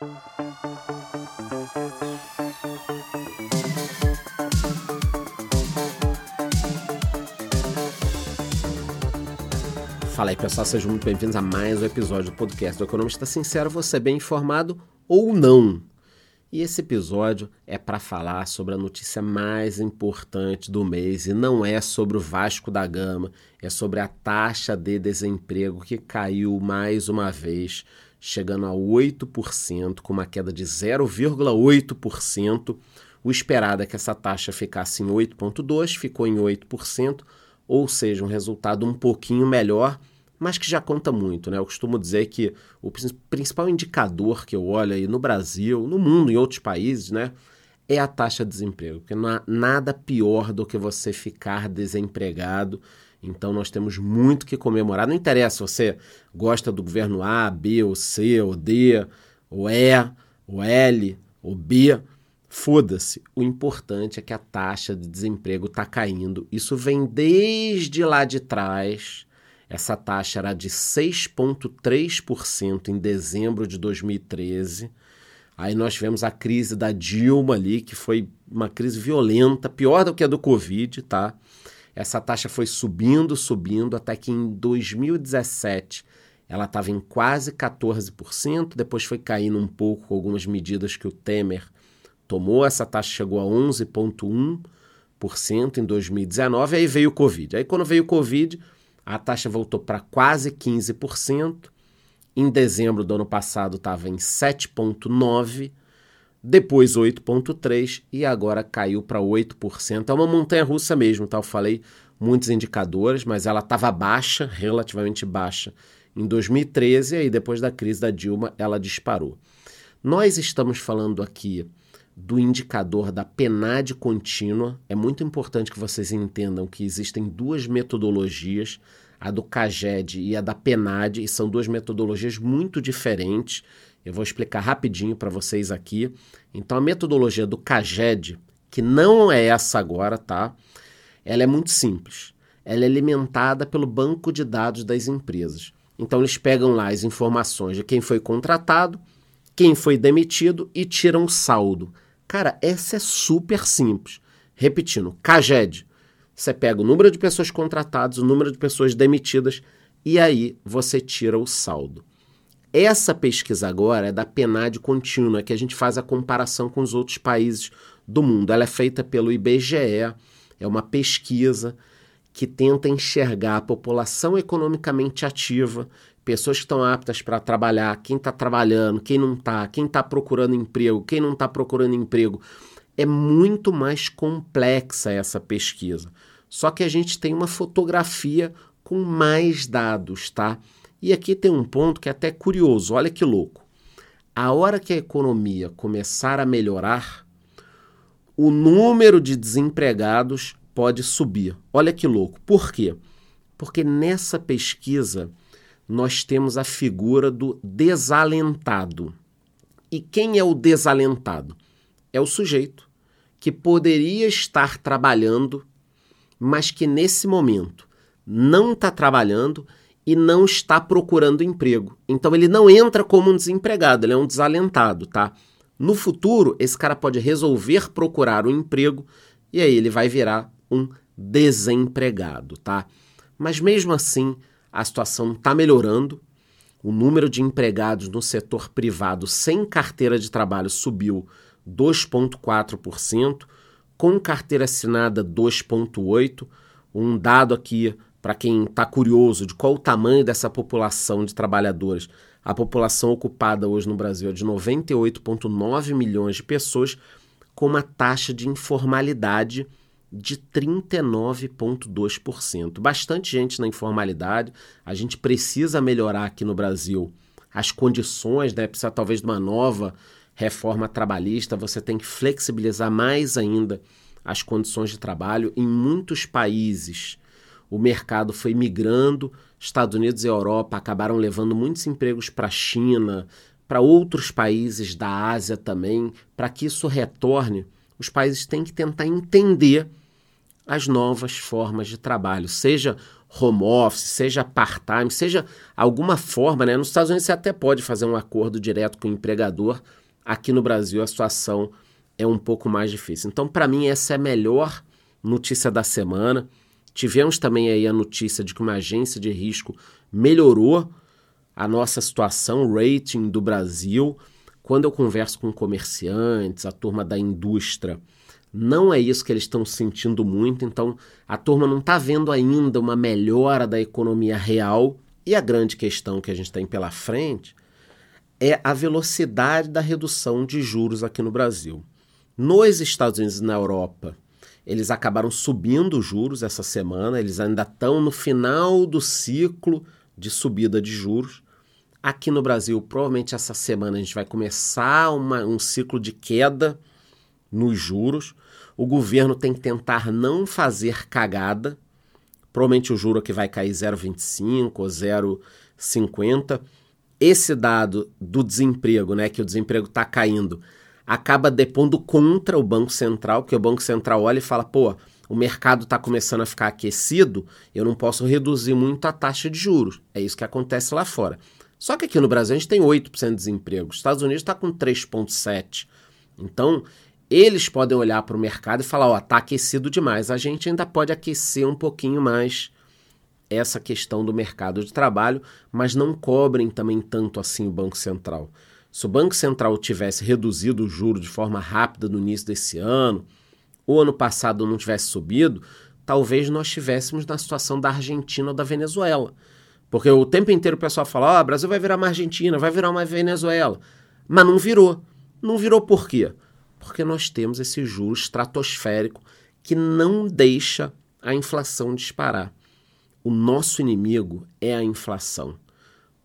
Fala aí pessoal, sejam muito bem-vindos a mais um episódio do podcast do Economista Sincero, você é bem informado ou não. E esse episódio é para falar sobre a notícia mais importante do mês e não é sobre o Vasco da Gama, é sobre a taxa de desemprego que caiu mais uma vez, chegando a 8%, com uma queda de 0,8%. O esperado é que essa taxa ficasse em 8,2%, ficou em 8%, ou seja, um resultado um pouquinho melhor mas que já conta muito, né? Eu costumo dizer que o principal indicador que eu olho aí no Brasil, no mundo, em outros países, né? É a taxa de desemprego, porque não há nada pior do que você ficar desempregado. Então nós temos muito que comemorar. Não interessa se você gosta do governo A, B, ou C, ou D, ou E, ou L, ou B. Foda-se. O importante é que a taxa de desemprego está caindo. Isso vem desde lá de trás essa taxa era de 6,3% em dezembro de 2013. Aí nós tivemos a crise da Dilma ali, que foi uma crise violenta, pior do que a do Covid, tá? Essa taxa foi subindo, subindo, até que em 2017 ela estava em quase 14%, depois foi caindo um pouco com algumas medidas que o Temer tomou, essa taxa chegou a 11,1% em 2019, aí veio o Covid. Aí quando veio o Covid, a taxa voltou para quase 15%. Em dezembro do ano passado estava em 7,9%, depois 8,3% e agora caiu para 8%. É uma montanha russa mesmo, tá? Eu falei muitos indicadores, mas ela estava baixa, relativamente baixa, em 2013 e aí depois da crise da Dilma ela disparou. Nós estamos falando aqui do indicador da PNAD contínua. É muito importante que vocês entendam que existem duas metodologias, a do CAGED e a da PNAD, e são duas metodologias muito diferentes. Eu vou explicar rapidinho para vocês aqui. Então, a metodologia do CAGED, que não é essa agora, tá? Ela é muito simples. Ela é alimentada pelo banco de dados das empresas. Então, eles pegam lá as informações de quem foi contratado, quem foi demitido e tiram o saldo. Cara, essa é super simples. Repetindo, CAGED. Você pega o número de pessoas contratadas, o número de pessoas demitidas e aí você tira o saldo. Essa pesquisa agora é da PNAD contínua, que a gente faz a comparação com os outros países do mundo. Ela é feita pelo IBGE, é uma pesquisa que tenta enxergar a população economicamente ativa, pessoas que estão aptas para trabalhar, quem está trabalhando, quem não está, quem está procurando emprego, quem não está procurando emprego. É muito mais complexa essa pesquisa. Só que a gente tem uma fotografia com mais dados, tá? E aqui tem um ponto que é até curioso, olha que louco. A hora que a economia começar a melhorar, o número de desempregados pode subir. Olha que louco. Por quê? Porque nessa pesquisa nós temos a figura do desalentado. E quem é o desalentado? É o sujeito que poderia estar trabalhando, mas que nesse momento não está trabalhando e não está procurando emprego. Então ele não entra como um desempregado, ele é um desalentado, tá? No futuro, esse cara pode resolver procurar um emprego e aí ele vai virar um desempregado, tá? Mas mesmo assim, a situação está melhorando. O número de empregados no setor privado sem carteira de trabalho subiu 2,4%, com carteira assinada 2,8%. Um dado aqui para quem está curioso de qual o tamanho dessa população de trabalhadores. A população ocupada hoje no Brasil é de 98,9 milhões de pessoas, com uma taxa de informalidade de 39,2%. Bastante gente na informalidade. A gente precisa melhorar aqui no Brasil as condições, né? precisa talvez de uma nova reforma trabalhista. Você tem que flexibilizar mais ainda as condições de trabalho. Em muitos países, o mercado foi migrando. Estados Unidos e Europa acabaram levando muitos empregos para a China, para outros países da Ásia também. Para que isso retorne, os países têm que tentar entender as novas formas de trabalho, seja home office, seja part-time, seja alguma forma, né? Nos Estados Unidos você até pode fazer um acordo direto com o empregador. Aqui no Brasil a situação é um pouco mais difícil. Então, para mim, essa é a melhor notícia da semana. Tivemos também aí a notícia de que uma agência de risco melhorou a nossa situação, o rating do Brasil. Quando eu converso com comerciantes, a turma da indústria, não é isso que eles estão sentindo muito, então a turma não está vendo ainda uma melhora da economia real. E a grande questão que a gente tem pela frente é a velocidade da redução de juros aqui no Brasil. Nos Estados Unidos e na Europa, eles acabaram subindo os juros essa semana, eles ainda estão no final do ciclo de subida de juros. Aqui no Brasil, provavelmente essa semana a gente vai começar uma, um ciclo de queda nos juros. O governo tem que tentar não fazer cagada. Provavelmente o juro aqui vai cair 0,25 ou 0,50. Esse dado do desemprego, né, que o desemprego está caindo, acaba depondo contra o Banco Central, porque o Banco Central olha e fala, pô, o mercado está começando a ficar aquecido, eu não posso reduzir muito a taxa de juros. É isso que acontece lá fora. Só que aqui no Brasil a gente tem 8% de desemprego, os Estados Unidos está com 3,7%. Então, eles podem olhar para o mercado e falar: ó, está aquecido demais. A gente ainda pode aquecer um pouquinho mais essa questão do mercado de trabalho, mas não cobrem também tanto assim o Banco Central. Se o Banco Central tivesse reduzido o juro de forma rápida no início desse ano, ou ano passado não tivesse subido, talvez nós estivéssemos na situação da Argentina ou da Venezuela. Porque o tempo inteiro o pessoal fala: ó, o Brasil vai virar uma Argentina, vai virar uma Venezuela. Mas não virou. Não virou por quê? Porque nós temos esse juro estratosférico que não deixa a inflação disparar. O nosso inimigo é a inflação.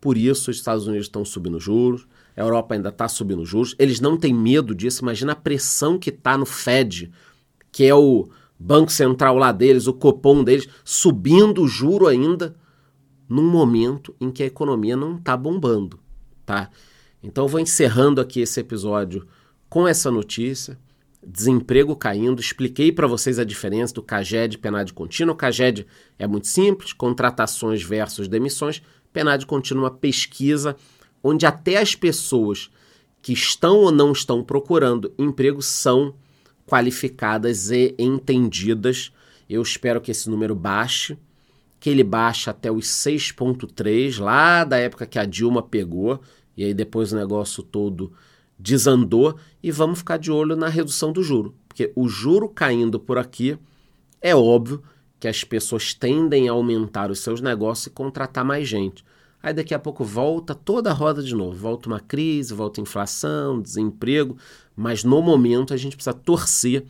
Por isso, os Estados Unidos estão subindo juros, a Europa ainda está subindo juros. Eles não têm medo disso. Imagina a pressão que está no Fed, que é o Banco Central lá deles, o Copom deles, subindo o juro ainda, num momento em que a economia não está bombando. tá? Então, eu vou encerrando aqui esse episódio com essa notícia, desemprego caindo, expliquei para vocês a diferença do CAGED e PNAD contínuo. O CAGED é muito simples, contratações versus demissões. PNAD contínuo é uma pesquisa onde até as pessoas que estão ou não estão procurando emprego são qualificadas e entendidas. Eu espero que esse número baixe, que ele baixe até os 6.3, lá da época que a Dilma pegou, e aí depois o negócio todo desandou e vamos ficar de olho na redução do juro, porque o juro caindo por aqui é óbvio que as pessoas tendem a aumentar os seus negócios e contratar mais gente. Aí daqui a pouco volta toda a roda de novo, volta uma crise, volta inflação, desemprego, mas no momento a gente precisa torcer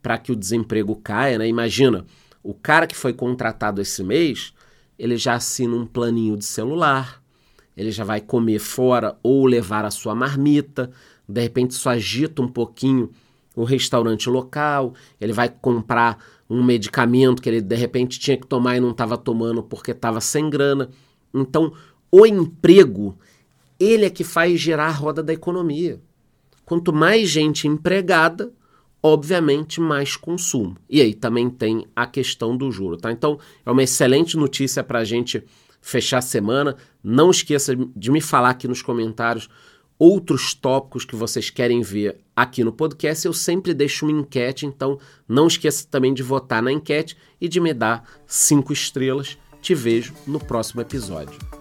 para que o desemprego caia, né? Imagina, o cara que foi contratado esse mês, ele já assina um planinho de celular, ele já vai comer fora ou levar a sua marmita, de repente isso agita um pouquinho o restaurante local, ele vai comprar um medicamento que ele de repente tinha que tomar e não estava tomando porque estava sem grana. Então, o emprego, ele é que faz girar a roda da economia. Quanto mais gente empregada, obviamente mais consumo. E aí também tem a questão do juro, tá? Então, é uma excelente notícia para a gente fechar a semana. Não esqueça de me falar aqui nos comentários outros tópicos que vocês querem ver aqui no podcast. Eu sempre deixo uma enquete, então não esqueça também de votar na enquete e de me dar cinco estrelas. Te vejo no próximo episódio.